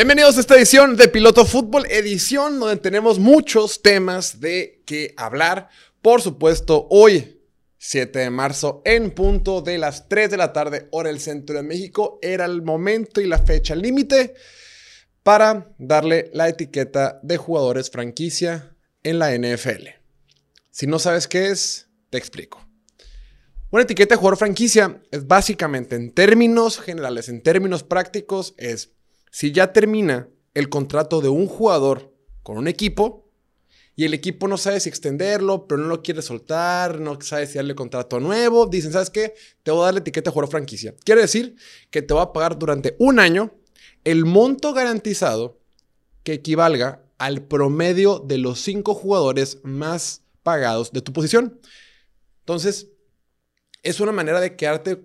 Bienvenidos a esta edición de Piloto Fútbol, edición donde tenemos muchos temas de que hablar. Por supuesto, hoy, 7 de marzo, en punto de las 3 de la tarde, hora del centro de México, era el momento y la fecha límite para darle la etiqueta de jugadores franquicia en la NFL. Si no sabes qué es, te explico. Una etiqueta de jugador franquicia es básicamente, en términos generales, en términos prácticos, es si ya termina el contrato de un jugador con un equipo y el equipo no sabe si extenderlo, pero no lo quiere soltar, no sabe si darle contrato nuevo, dicen, ¿sabes qué? Te voy a dar la etiqueta de jugador franquicia. Quiere decir que te va a pagar durante un año el monto garantizado que equivalga al promedio de los cinco jugadores más pagados de tu posición. Entonces, es una manera de quedarte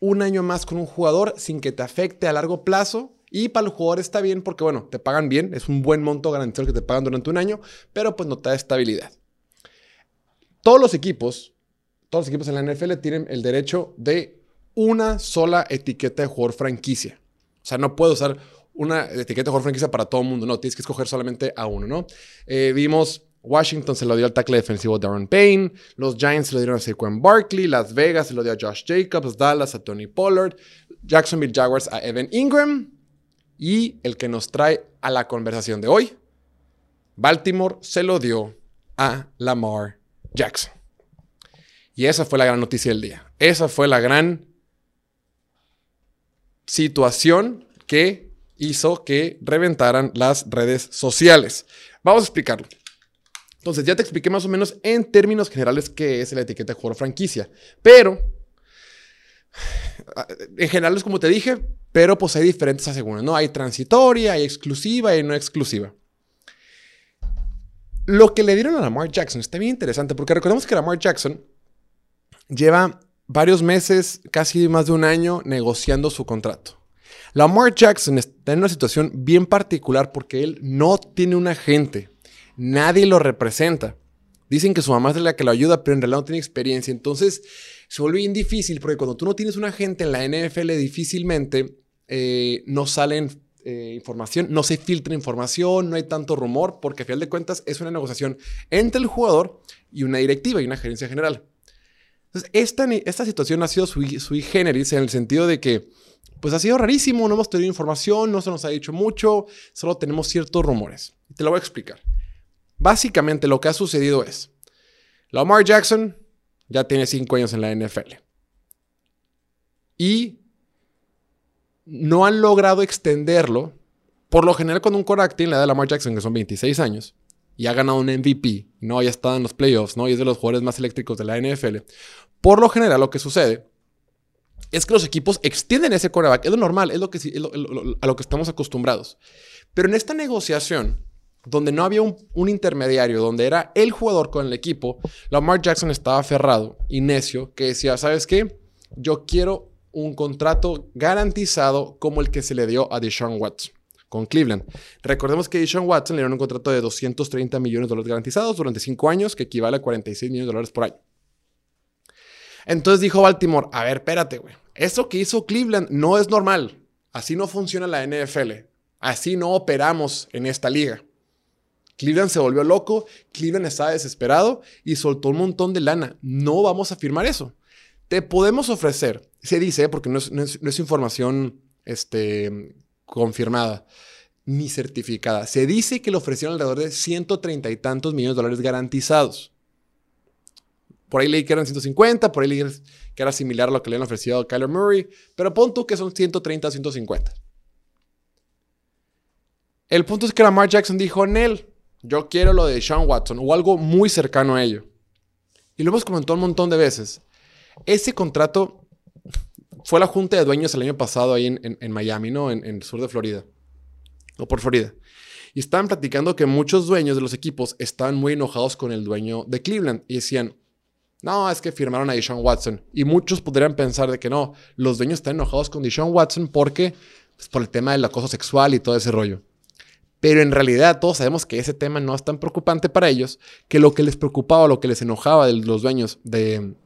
un año más con un jugador sin que te afecte a largo plazo y para el jugador está bien porque, bueno, te pagan bien, es un buen monto garantizado que te pagan durante un año, pero pues no te da estabilidad. Todos los equipos, todos los equipos en la NFL tienen el derecho de una sola etiqueta de jugador franquicia. O sea, no puedo usar una etiqueta de jugador franquicia para todo el mundo, no, tienes que escoger solamente a uno, ¿no? Eh, vimos Washington se lo dio al tackle defensivo Darren Payne. Los Giants se lo dieron a Saquon Barkley. Las Vegas se lo dio a Josh Jacobs. Dallas a Tony Pollard. Jacksonville Jaguars a Evan Ingram. Y el que nos trae a la conversación de hoy, Baltimore se lo dio a Lamar Jackson. Y esa fue la gran noticia del día. Esa fue la gran situación que hizo que reventaran las redes sociales. Vamos a explicarlo. Entonces, ya te expliqué más o menos en términos generales qué es la etiqueta de jugador franquicia. Pero, en general es como te dije, pero pues hay diferentes aseguraciones, ¿no? Hay transitoria, hay exclusiva y no exclusiva. Lo que le dieron a Lamar Jackson está bien interesante porque recordemos que Lamar Jackson lleva varios meses, casi más de un año, negociando su contrato. Lamar Jackson está en una situación bien particular porque él no tiene un agente, nadie lo representa. Dicen que su mamá es la que lo ayuda, pero en realidad no tiene experiencia. Entonces se vuelve bien difícil porque cuando tú no tienes un agente en la NFL, difícilmente eh, no salen eh, información, no se filtra información, no hay tanto rumor, porque a final de cuentas es una negociación entre el jugador y una directiva y una gerencia general. Entonces, esta, esta situación ha sido sui, sui, generis en el sentido de que, pues ha sido rarísimo, no hemos tenido información, no se nos ha dicho mucho, solo tenemos ciertos rumores. Te lo voy a explicar. Básicamente lo que ha sucedido es, Lamar Jackson ya tiene cinco años en la NFL. Y no han logrado extenderlo. Por lo general, cuando un quarterback tiene la edad de Lamar Jackson, que son 26 años, y ha ganado un MVP, no, ya está en los playoffs, ¿no? Y es de los jugadores más eléctricos de la NFL. Por lo general, lo que sucede es que los equipos extienden ese quarterback. Es lo normal, es, lo que, a lo que estamos acostumbrados. Pero en esta negociación, donde no había un, intermediario, donde era el jugador con el equipo, Lamar Jackson estaba aferrado y necio, que decía, ¿sabes qué? Yo quiero un contrato garantizado como el que se le dio a Deshaun Watson con Cleveland. Recordemos que Deshaun Watson le dieron un contrato de 230 millones de dólares garantizados durante 5 años, que equivale a 46 millones de dólares por año. Entonces dijo Baltimore, a ver, espérate, güey. Eso que hizo Cleveland no es normal. Así no funciona la NFL. Así no operamos en esta liga. Cleveland se volvió loco, Cleveland estaba desesperado y soltó un montón de lana. No vamos a firmar eso. Te podemos ofrecer, se dice, porque no es, información este, confirmada ni certificada. Se dice que le ofrecieron alrededor de 130 y tantos millones de dólares garantizados. Por ahí leí que eran 150, por ahí leí que era similar a lo que le han ofrecido a Kyler Murray, pero pon tú que son 130 150. El punto es que Lamar Jackson dijo, Nel, yo quiero lo de Sean Watson o algo muy cercano a ello. Y lo hemos comentado un montón de veces. Ese contrato fue la junta de dueños el año pasado ahí en, Miami, ¿no? En, el sur de Florida. O por Florida. Y estaban platicando que muchos dueños de los equipos estaban muy enojados con el dueño de Cleveland y decían, no, es que firmaron a Deshaun Watson. Y muchos podrían pensar de que no, los dueños están enojados con Deshaun Watson porque, pues, por el tema del acoso sexual y todo ese rollo. Pero en realidad todos sabemos que ese tema no es tan preocupante para ellos, que lo que les preocupaba, lo que les enojaba de los dueños de,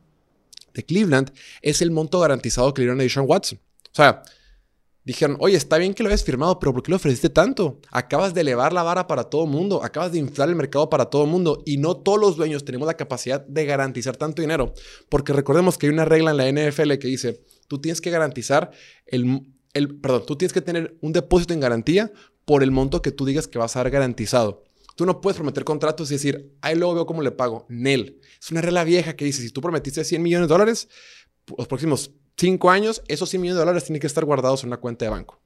Cleveland es el monto garantizado que le dieron a Deshaun Watson. O sea, dijeron, oye, está bien que lo hayas firmado, pero ¿por qué lo ofreciste tanto? Acabas de elevar la vara para todo el mundo, acabas de inflar el mercado para todo el mundo y no todos los dueños tenemos la capacidad de garantizar tanto dinero, porque recordemos que hay una regla en la NFL que dice, tú tienes que garantizar el, el perdón, tú tienes que tener un depósito en garantía por el monto que tú digas que vas a dar garantizado. Tú no puedes prometer contratos y decir, ahí luego veo cómo le pago. Nel. Es una regla vieja que dice, si tú prometiste 100 millones de dólares, los próximos 5 años, esos 100 millones de dólares tienen que estar guardados en una cuenta de banco.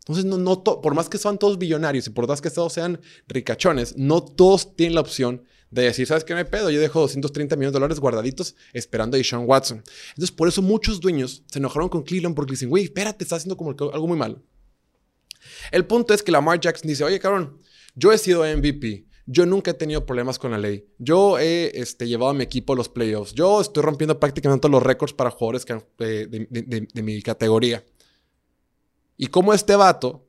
Entonces, no, por más que sean todos billonarios y por más que todos sean ricachones, no todos tienen la opción de decir, ¿sabes qué me pedo? Yo dejo 230 millones de dólares guardaditos esperando a Sean Watson. Entonces, por eso muchos dueños se enojaron con Cleveland porque dicen, güey, espérate, está haciendo como algo muy malo. El punto es que Lamar Jackson dice, oye, cabrón, yo he sido MVP. Yo nunca he tenido problemas con la ley. Yo he este, llevado a mi equipo a los playoffs. Yo estoy rompiendo prácticamente los récords para jugadores de, mi categoría. Y como este vato,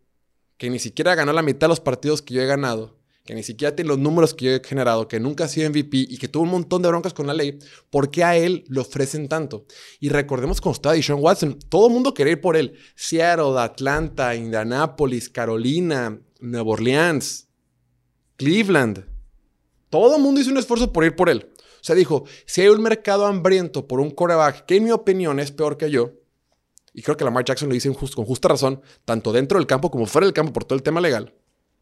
que ni siquiera ganó la mitad de los partidos que yo he ganado, que ni siquiera tiene los números que yo he generado, que nunca ha sido MVP y que tuvo un montón de broncas con la ley, ¿por qué a él le ofrecen tanto? Y recordemos cómo estaba Deshaun Watson. Todo el mundo quería ir por él. Seattle, Atlanta, Indianapolis, Carolina, Nueva Orleans. Cleveland. Todo el mundo hizo un esfuerzo por ir por él. O sea, dijo, si hay un mercado hambriento por un coreback que en mi opinión es peor que yo, y creo que Lamar Jackson lo dice con justa razón, tanto dentro del campo como fuera del campo por todo el tema legal,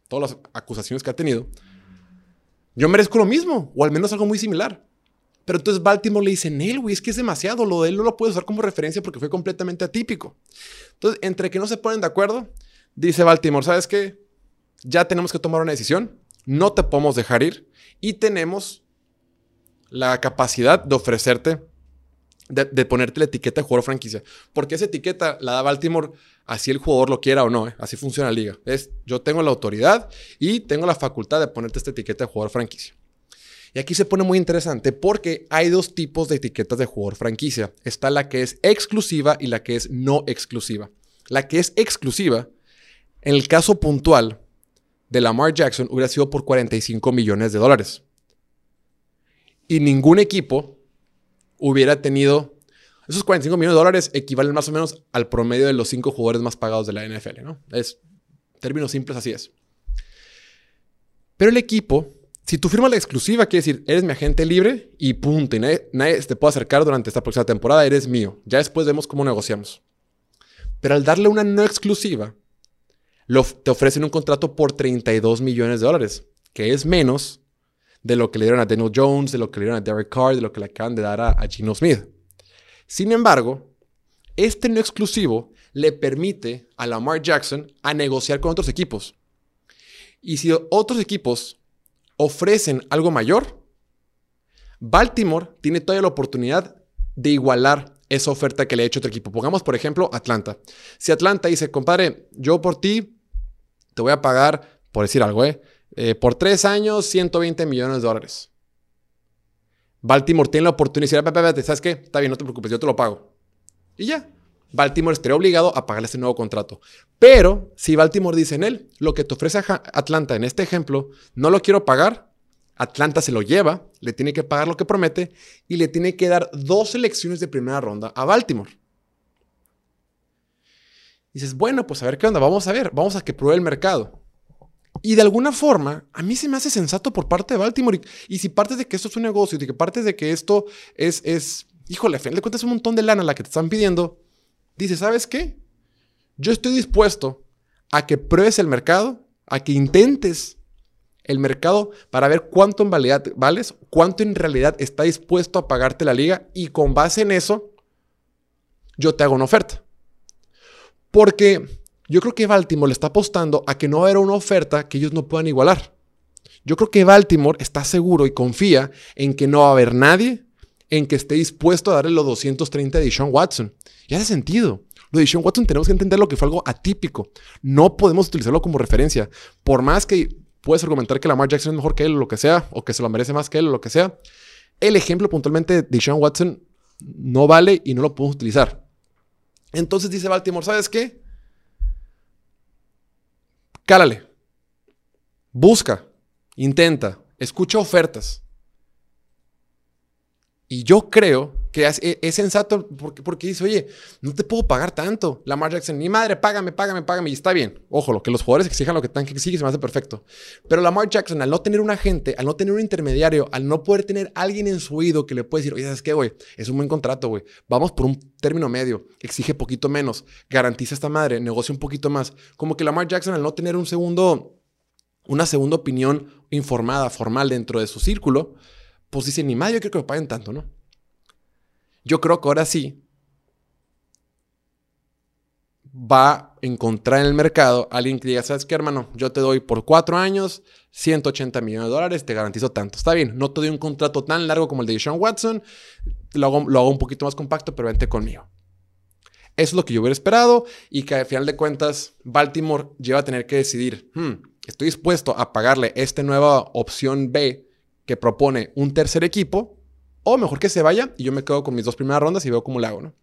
todas las acusaciones que ha tenido, yo merezco lo mismo, o al menos algo muy similar. Pero entonces Baltimore le dice, Nel, güey, es que es demasiado, lo de él no lo puedes usar como referencia porque fue completamente atípico. Entonces, entre que no se ponen de acuerdo, dice Baltimore, ¿sabes qué? Ya tenemos que tomar una decisión no te podemos dejar ir y tenemos la capacidad de ofrecerte, de, ponerte la etiqueta de jugador franquicia. Porque esa etiqueta la da Baltimore así el jugador lo quiera o no, ¿eh? así funciona la liga. Es, yo tengo la autoridad y tengo la facultad de ponerte esta etiqueta de jugador franquicia. Y aquí se pone muy interesante porque hay dos tipos de etiquetas de jugador franquicia. Está la que es exclusiva y la que es no exclusiva. La que es exclusiva, en el caso puntual, de Lamar Jackson hubiera sido por 45 millones de dólares. Y ningún equipo hubiera tenido... Esos 45 millones de dólares equivalen más o menos al promedio de los cinco jugadores más pagados de la NFL, ¿no? Es términos simples, así es. Pero el equipo, si tú firmas la exclusiva, quiere decir, eres mi agente libre y punto. Y nadie, nadie te puede acercar durante esta próxima temporada, eres mío. Ya después vemos cómo negociamos. Pero al darle una no exclusiva, te ofrecen un contrato por 32 millones de dólares, que es menos de lo que le dieron a Daniel Jones, de lo que le dieron a Derek Carr, de lo que le acaban de dar a, a Gino Smith. Sin embargo, este no exclusivo le permite a Lamar Jackson a negociar con otros equipos. Y si otros equipos ofrecen algo mayor, Baltimore tiene todavía la oportunidad de igualar esa oferta que le ha hecho otro equipo. Pongamos, por ejemplo, Atlanta. Si Atlanta dice, compadre, yo por ti te voy a pagar, por decir algo, ¿eh? ¿Eh? por tres años, 120 millones de dólares. Baltimore tiene la oportunidad de decir, ¿sabes qué? Está bien, no te preocupes, yo te lo pago. Y ya. Baltimore estaría obligado a pagarle ese nuevo contrato. Pero si Baltimore dice en él, lo que te ofrece Atlanta en este ejemplo, no lo quiero pagar, Atlanta se lo lleva, le tiene que pagar lo que promete y le tiene que dar dos selecciones de primera ronda a Baltimore dices, bueno, pues a ver qué onda, vamos a ver, vamos a que pruebe el mercado. Y de alguna forma, a mí se me hace sensato por parte de Baltimore. Y, si partes de que esto es un negocio, de que partes de que esto es, es híjole, a fin de cuentas un montón de lana la que te están pidiendo, dices, ¿sabes qué? Yo estoy dispuesto a que pruebes el mercado, a que intentes el mercado para ver cuánto en realidad vales, cuánto en realidad está dispuesto a pagarte la liga y con base en eso, yo te hago una oferta. Porque yo creo que Baltimore le está apostando a que no va a haber una oferta que ellos no puedan igualar. Yo creo que Baltimore está seguro y confía en que no va a haber nadie en que esté dispuesto a darle los 230 de Sean Watson. Y hace sentido. Lo de Sean Watson tenemos que entender lo que fue algo atípico. No podemos utilizarlo como referencia. Por más que puedes argumentar que Lamar Jackson es mejor que él o lo que sea, o que se lo merece más que él o lo que sea, el ejemplo puntualmente de Sean Watson no vale y no lo podemos utilizar. Entonces dice Baltimore, ¿sabes qué? Cálale. Busca, intenta, escucha ofertas. Y yo creo que es, sensato porque, porque, dice, oye, no te puedo pagar tanto. Lamar Jackson, mi madre, págame, págame, págame. Y está bien. Ojo, lo que los jugadores exijan lo que tengan que exigir se me hace perfecto. Pero Lamar Jackson, al no tener un agente, al no tener un intermediario, al no poder tener alguien en su oído que le puede decir, oye, ¿sabes qué, güey? Es un buen contrato, güey. Vamos por un término medio. Exige poquito menos. Garantiza esta madre. Negocia un poquito más. Como que Lamar Jackson, al no tener un segundo, una segunda opinión informada, formal dentro de su círculo, pues dice, ni madre, yo quiero que me paguen tanto, ¿no? Yo creo que ahora sí va a encontrar en el mercado alguien que diga, ¿sabes qué, hermano? Yo te doy por cuatro años 180 millones de dólares, te garantizo tanto. Está bien, no te doy un contrato tan largo como el de Sean Watson, lo hago, un poquito más compacto, pero vente conmigo. Eso es lo que yo hubiera esperado y que al final de cuentas Baltimore lleva a tener que decidir, hmm, estoy dispuesto a pagarle esta nueva opción B que propone un tercer equipo o mejor que se vaya y yo me quedo con mis dos primeras rondas y veo cómo le hago, ¿no?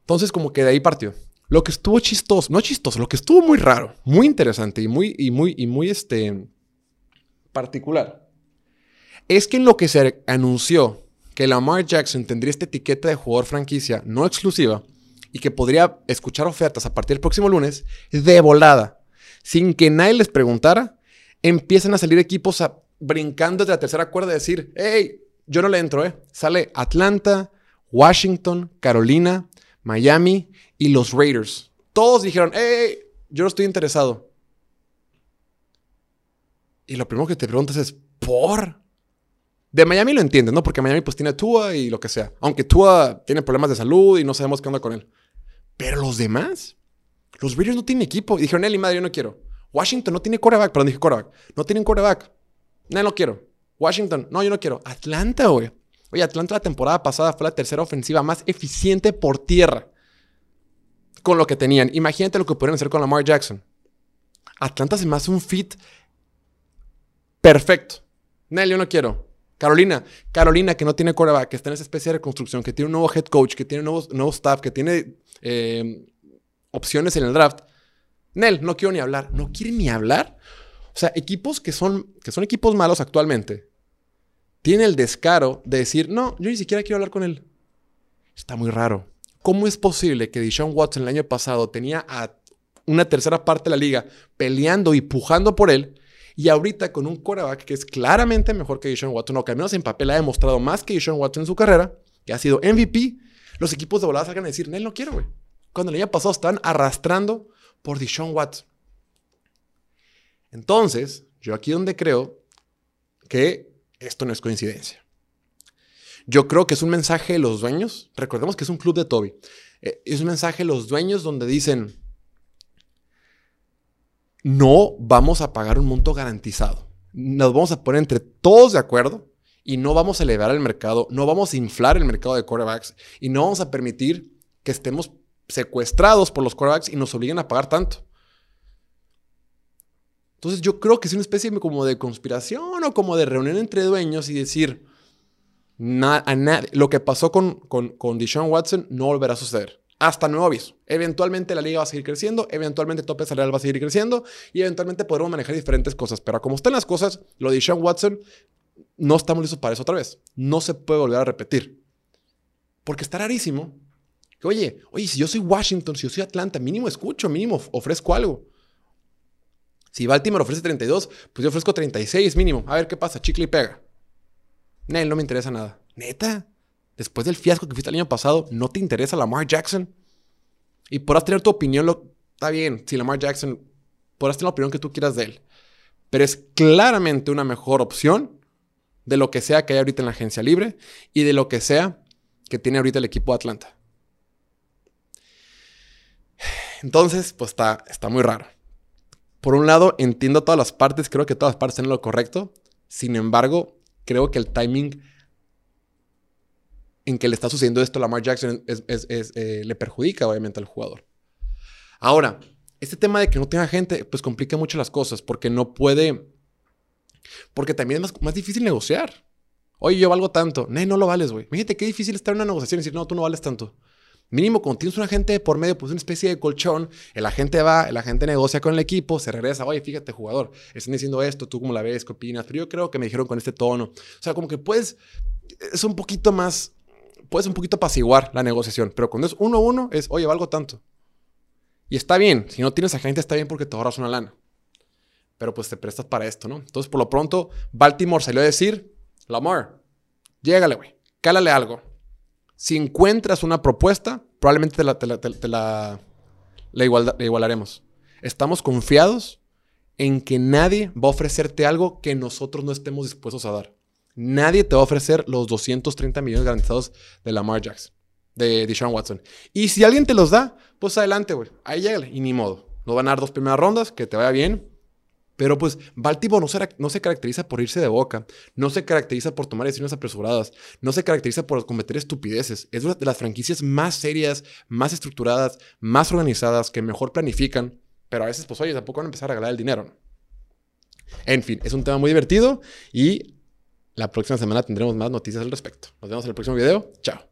Entonces, como que de ahí partió. Lo que estuvo chistoso, no chistoso, lo que estuvo muy raro, muy interesante y muy, y muy, y muy este, particular, es que en lo que se anunció que Lamar Jackson tendría esta etiqueta de jugador franquicia no exclusiva y que podría escuchar ofertas a partir del próximo lunes, de volada, sin que nadie les preguntara, empiezan a salir equipos a brincando desde la tercera cuerda decir, hey, yo no le entro, ¿eh? Sale Atlanta, Washington, Carolina, Miami y los Raiders. Todos dijeron, hey, yo no estoy interesado. Y lo primero que te preguntas es, ¿por? De Miami lo entiendes, ¿no? Porque Miami pues tiene Tua y lo que sea. Aunque Tua tiene problemas de salud y no sabemos qué onda con él. Pero los demás, los Raiders no tienen equipo. Y dijeron, y madre, yo no quiero. Washington no tiene quarterback, perdón, dije quarterback. No tienen quarterback. No, no quiero. Washington, no, yo no quiero. Atlanta, güey. Oye, Atlanta la temporada pasada fue la tercera ofensiva más eficiente por tierra con lo que tenían. Imagínate lo que podrían hacer con Lamar Jackson. Atlanta se me hace un fit perfecto. Nel, yo no quiero. Carolina, Carolina que no tiene coreback, que está en esa especie de reconstrucción, que tiene un nuevo head coach, que tiene nuevo, nuevo staff, que tiene eh, opciones en el draft. Nel, no quiero ni hablar. ¿No quiere ni hablar? O sea, equipos que son, que son equipos malos actualmente, tienen el descaro de decir, no, yo ni siquiera quiero hablar con él. Está muy raro. ¿Cómo es posible que Deshaun Watson el año pasado tenía a una tercera parte de la liga peleando y pujando por él? Y ahorita con un quarterback que es claramente mejor que Deshaun Watson, o que al menos en papel ha demostrado más que Deshaun Watson en su carrera, que ha sido MVP, los equipos de volada salgan a decir, él no quiero, güey. Cuando el año pasado estaban arrastrando por Deshaun Watson. Entonces, yo aquí donde creo que esto no es coincidencia. Yo creo que es un mensaje de los dueños. Recordemos que es un club de Toby. Eh, es un mensaje de los dueños donde dicen, no vamos a pagar un monto garantizado. Nos vamos a poner entre todos de acuerdo y no vamos a elevar el mercado, no vamos a inflar el mercado de quarterbacks y no vamos a permitir que estemos secuestrados por los quarterbacks y nos obliguen a pagar tanto. Entonces yo creo que es una especie como de conspiración o como de reunión entre dueños y decir, a lo que pasó con, con, con Deshaun Watson no volverá a suceder. Hasta nuevo aviso. Eventualmente la liga va a seguir creciendo, eventualmente el tope va a seguir creciendo y eventualmente podremos manejar diferentes cosas. Pero como están las cosas, lo de Deshaun Watson no estamos listos para eso otra vez. No se puede volver a repetir. Porque está rarísimo. Que, oye, oye, si yo soy Washington, si yo soy Atlanta, mínimo escucho, mínimo ofrezco algo. Si Baltimore ofrece 32, pues yo ofrezco 36 mínimo. A ver qué pasa, chicle y pega. Nel, no me interesa nada. Neta, después del fiasco que fuiste el año pasado, ¿no te interesa Lamar Jackson? Y podrás tener tu opinión, lo... está bien, si Lamar Jackson, podrás tener la opinión que tú quieras de él. Pero es claramente una mejor opción de lo que sea que hay ahorita en la agencia libre y de lo que sea que tiene ahorita el equipo de Atlanta. Entonces, pues está, está muy raro. Por un lado, entiendo todas las partes, creo que todas las partes tienen lo correcto. Sin embargo, creo que el timing en que le está sucediendo esto a Lamar Jackson eh, le perjudica obviamente al jugador. Ahora, este tema de que no tenga gente, pues complica mucho las cosas porque no puede, porque también es más, difícil negociar. Oye, yo valgo tanto. No, no lo vales, güey. Fíjate qué difícil estar en una negociación y decir, no, tú no vales tanto. Mínimo, cuando tienes un agente por medio, pues una especie de colchón, el agente va, el agente negocia con el equipo, se regresa, oye, fíjate, jugador, están diciendo esto, tú cómo la ves, qué opinas, pero yo creo que me dijeron con este tono. O sea, como que puedes es un poquito más, puedes un poquito apaciguar la negociación, pero cuando es uno a uno es, oye, valgo tanto. Y está bien, si no tienes agente está bien porque te ahorras una lana. Pero pues te prestas para esto, ¿no? Entonces, por lo pronto, Baltimore salió a decir, Lamar, llégale, güey, cálale algo. Si encuentras una propuesta, probablemente te la, igualaremos. Estamos confiados en que nadie va a ofrecerte algo que nosotros no estemos dispuestos a dar. Nadie te va a ofrecer los 230 millones garantizados de Lamar Jackson, de Deshaun Watson. Y si alguien te los da, pues adelante, güey. Ahí llega y ni modo. Nos van a dar dos primeras rondas, que te vaya bien. Pero pues Baltimore no se, no se caracteriza por irse de boca, no se caracteriza por tomar decisiones apresuradas, no se caracteriza por cometer estupideces. Es una de las franquicias más serias, más estructuradas, más organizadas, que mejor planifican. Pero a veces, pues oye, tampoco van a empezar a regalar el dinero. En fin, es un tema muy divertido y la próxima semana tendremos más noticias al respecto. Nos vemos en el próximo video. Chao.